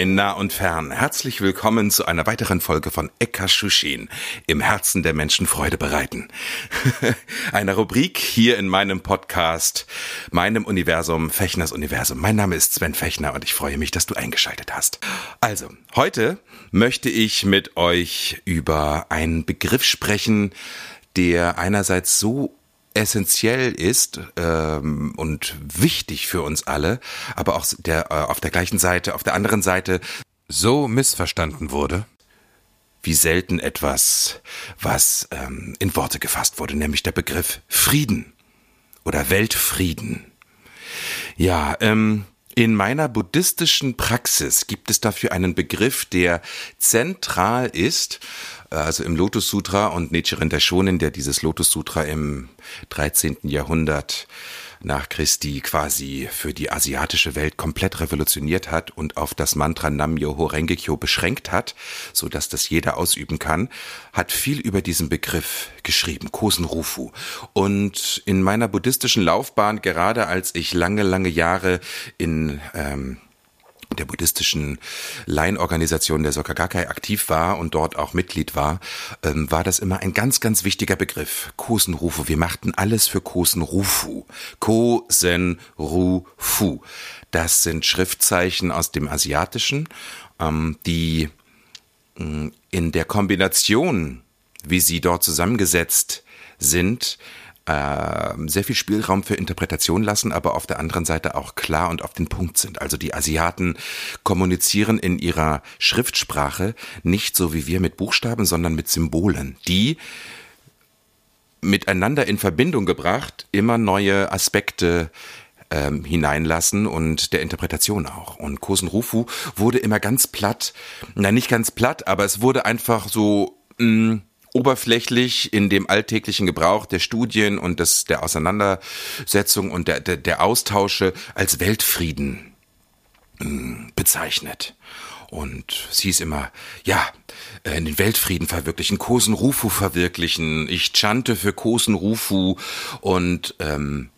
In nah und fern. Herzlich willkommen zu einer weiteren Folge von Ekashushin. Im Herzen der Menschen Freude bereiten. Eine Rubrik hier in meinem Podcast, meinem Universum, Fechners Universum. Mein Name ist Sven Fechner und ich freue mich, dass du eingeschaltet hast. Also, heute möchte ich mit euch über einen Begriff sprechen, der einerseits so essentiell ist ähm, und wichtig für uns alle, aber auch der äh, auf der gleichen Seite, auf der anderen Seite so missverstanden wurde, wie selten etwas, was ähm, in Worte gefasst wurde, nämlich der Begriff Frieden oder Weltfrieden. Ja, ähm, in meiner buddhistischen Praxis gibt es dafür einen Begriff, der zentral ist äh, also im Lotus Sutra und Nichiren Daishonin, der dieses Lotus Sutra im 13. Jahrhundert nach Christi quasi für die asiatische Welt komplett revolutioniert hat und auf das Mantra Nam Myoho Renge Kyo beschränkt hat, so dass das jeder ausüben kann, hat viel über diesen Begriff geschrieben, Kosen Rufu. Und in meiner buddhistischen Laufbahn, gerade als ich lange, lange Jahre in ähm, der buddhistischen Laienorganisation der Sokagakai aktiv war und dort auch Mitglied war, ähm, war das immer ein ganz, ganz wichtiger Begriff. Kosenrufu. Wir machten alles für Kosenrufu. Kosenrufu. Das sind Schriftzeichen aus dem Asiatischen, ähm, die mh, in der Kombination, wie sie dort zusammengesetzt sind, äh, sehr viel Spielraum für Interpretation lassen, aber auf der anderen Seite auch klar und auf den Punkt sind. Also die Asiaten kommunizieren in ihrer Schriftsprache nicht so wie wir mit Buchstaben, sondern mit Symbolen, die miteinander in Verbindung gebracht immer neue Aspekte ähm, hineinlassen und der Interpretation auch. Und Kosen Rufu wurde immer ganz platt, na nicht ganz platt, aber es wurde einfach so mh, oberflächlich in dem alltäglichen Gebrauch der Studien und des, der Auseinandersetzung und der, der, der Austausche als Weltfrieden mh, bezeichnet. Und sie ist immer, ja, äh, den Weltfrieden verwirklichen, Kosen Rufu verwirklichen. Ich chante für Kosen Rufu und ähm,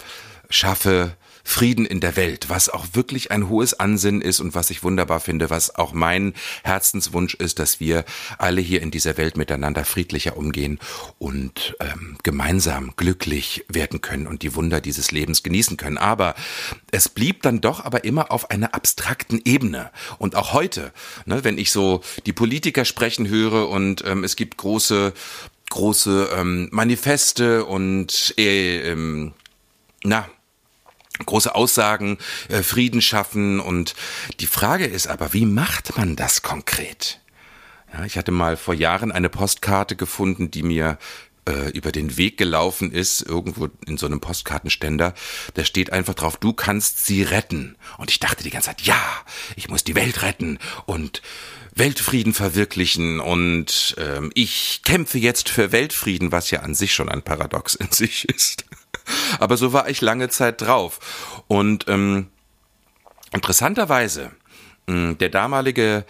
schaffe Frieden in der Welt, was auch wirklich ein hohes Ansinnen ist und was ich wunderbar finde, was auch mein Herzenswunsch ist, dass wir alle hier in dieser Welt miteinander friedlicher umgehen und ähm, gemeinsam glücklich werden können und die Wunder dieses Lebens genießen können. Aber es blieb dann doch aber immer auf einer abstrakten Ebene. Und auch heute, ne, wenn ich so die Politiker sprechen höre und ähm, es gibt große große ähm, Manifeste und äh, ähm, na große Aussagen, äh, Frieden schaffen. Und die Frage ist aber, wie macht man das konkret? Ja, ich hatte mal vor Jahren eine Postkarte gefunden, die mir äh, über den Weg gelaufen ist, irgendwo in so einem Postkartenständer. Da steht einfach drauf, du kannst sie retten. Und ich dachte die ganze Zeit, ja, ich muss die Welt retten und Weltfrieden verwirklichen und ähm, ich kämpfe jetzt für Weltfrieden, was ja an sich schon ein Paradox in sich ist. Aber so war ich lange Zeit drauf. Und ähm, interessanterweise, mh, der damalige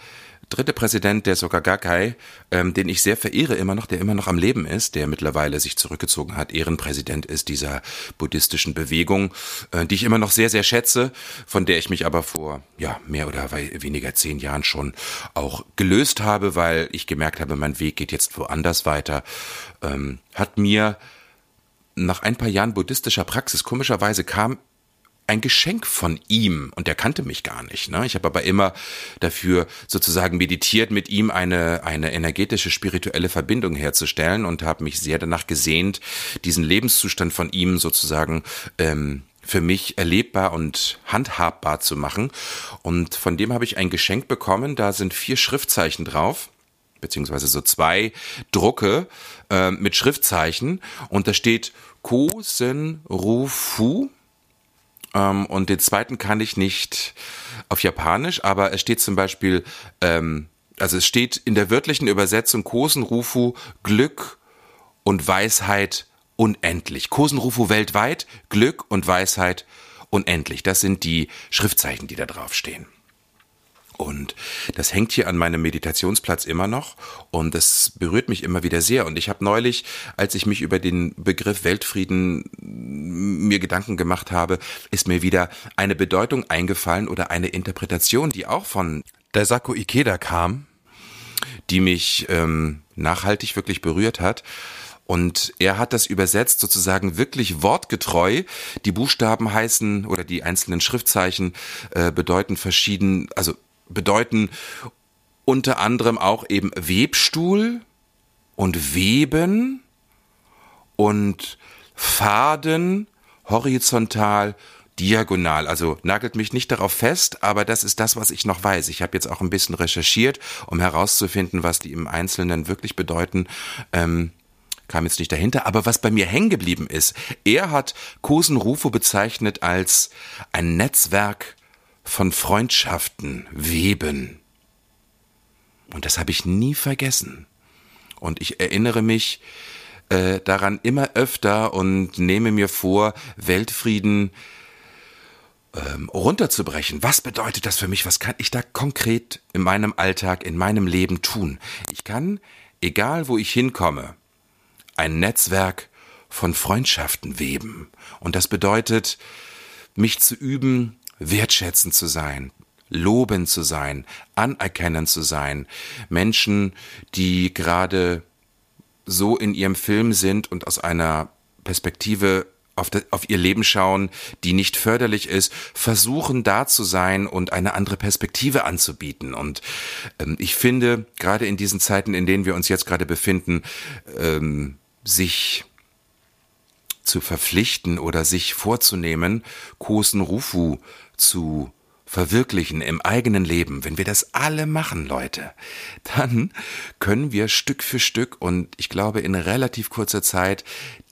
dritte Präsident der Sokagakai, ähm, den ich sehr verehre immer noch, der immer noch am Leben ist, der mittlerweile sich zurückgezogen hat, Ehrenpräsident ist dieser buddhistischen Bewegung, äh, die ich immer noch sehr, sehr schätze, von der ich mich aber vor ja mehr oder weniger zehn Jahren schon auch gelöst habe, weil ich gemerkt habe, mein Weg geht jetzt woanders weiter, ähm, hat mir nach ein paar Jahren buddhistischer Praxis, komischerweise kam ein Geschenk von ihm und er kannte mich gar nicht. Ne? Ich habe aber immer dafür sozusagen meditiert, mit ihm eine, eine energetische, spirituelle Verbindung herzustellen und habe mich sehr danach gesehnt, diesen Lebenszustand von ihm sozusagen ähm, für mich erlebbar und handhabbar zu machen. Und von dem habe ich ein Geschenk bekommen. Da sind vier Schriftzeichen drauf beziehungsweise so zwei Drucke äh, mit Schriftzeichen und da steht Ko Sen Ru Fu ähm, und den zweiten kann ich nicht auf Japanisch, aber es steht zum Beispiel, ähm, also es steht in der wörtlichen Übersetzung Kosen Rufu Glück und Weisheit unendlich. Kosen Rufu weltweit Glück und Weisheit unendlich. Das sind die Schriftzeichen, die da drauf stehen. Und das hängt hier an meinem Meditationsplatz immer noch und das berührt mich immer wieder sehr. Und ich habe neulich, als ich mich über den Begriff Weltfrieden mir Gedanken gemacht habe, ist mir wieder eine Bedeutung eingefallen oder eine Interpretation, die auch von Daisaku Ikeda kam, die mich ähm, nachhaltig wirklich berührt hat. Und er hat das übersetzt sozusagen wirklich wortgetreu. Die Buchstaben heißen oder die einzelnen Schriftzeichen äh, bedeuten verschieden, also bedeuten unter anderem auch eben Webstuhl und Weben und Faden horizontal diagonal. Also nagelt mich nicht darauf fest, aber das ist das, was ich noch weiß. Ich habe jetzt auch ein bisschen recherchiert, um herauszufinden, was die im Einzelnen wirklich bedeuten. Ähm, kam jetzt nicht dahinter, aber was bei mir hängen geblieben ist, er hat Kosen Rufo bezeichnet als ein Netzwerk von Freundschaften weben. Und das habe ich nie vergessen. Und ich erinnere mich äh, daran immer öfter und nehme mir vor, Weltfrieden ähm, runterzubrechen. Was bedeutet das für mich? Was kann ich da konkret in meinem Alltag, in meinem Leben tun? Ich kann, egal wo ich hinkomme, ein Netzwerk von Freundschaften weben. Und das bedeutet, mich zu üben, wertschätzend zu sein, lobend zu sein, anerkennend zu sein. Menschen, die gerade so in ihrem Film sind und aus einer Perspektive auf, de, auf, ihr Leben schauen, die nicht förderlich ist, versuchen da zu sein und eine andere Perspektive anzubieten. Und ähm, ich finde, gerade in diesen Zeiten, in denen wir uns jetzt gerade befinden, ähm, sich zu verpflichten oder sich vorzunehmen, Kosen Rufu zu verwirklichen im eigenen Leben, wenn wir das alle machen, Leute, dann können wir Stück für Stück und ich glaube in relativ kurzer Zeit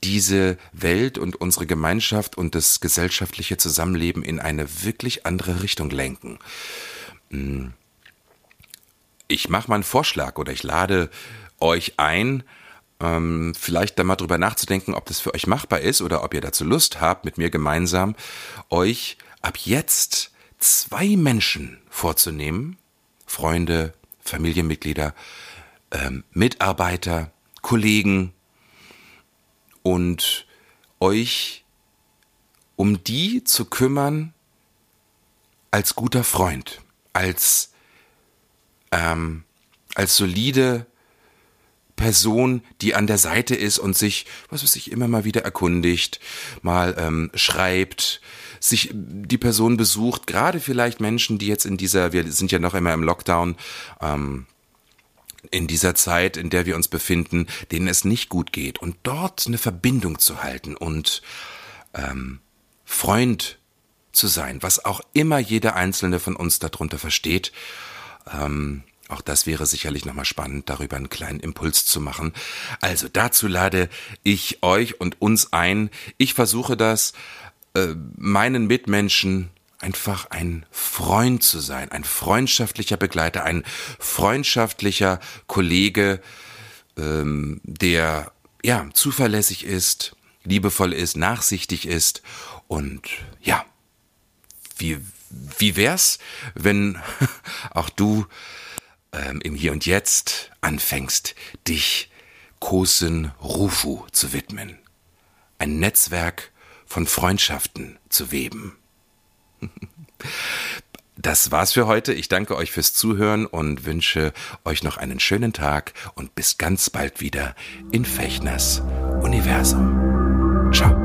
diese Welt und unsere Gemeinschaft und das gesellschaftliche Zusammenleben in eine wirklich andere Richtung lenken. Hm. Ich mache mal einen Vorschlag oder ich lade euch ein, ähm, vielleicht da mal drüber nachzudenken, ob das für euch machbar ist oder ob ihr dazu Lust habt, mit mir gemeinsam euch ab jetzt zwei Menschen vorzunehmen, Freunde, Familienmitglieder, ähm, Mitarbeiter, Kollegen. Und euch um die zu kümmern als guter Freund, als ähm, als solide Person, die an der Seite ist und sich, was weiß ich, immer mal wieder erkundigt, mal ähm, schreibt, sich die Person besucht, gerade vielleicht Menschen, die jetzt in dieser, wir sind ja noch immer im Lockdown, ähm, in dieser Zeit, in der wir uns befinden, denen es nicht gut geht und dort eine Verbindung zu halten und ähm, Freund zu sein, was auch immer jeder einzelne von uns darunter versteht. Ähm, auch das wäre sicherlich nochmal spannend, darüber einen kleinen Impuls zu machen. Also dazu lade ich euch und uns ein. Ich versuche das äh, meinen Mitmenschen einfach ein Freund zu sein, ein freundschaftlicher Begleiter, ein freundschaftlicher Kollege, ähm, der ja zuverlässig ist, liebevoll ist, nachsichtig ist und ja, wie wie wär's, wenn auch du ähm, im Hier und Jetzt anfängst, dich Kosen Rufu zu widmen, ein Netzwerk von Freundschaften zu weben. Das war's für heute. Ich danke euch fürs Zuhören und wünsche euch noch einen schönen Tag und bis ganz bald wieder in Fechners Universum. Ciao.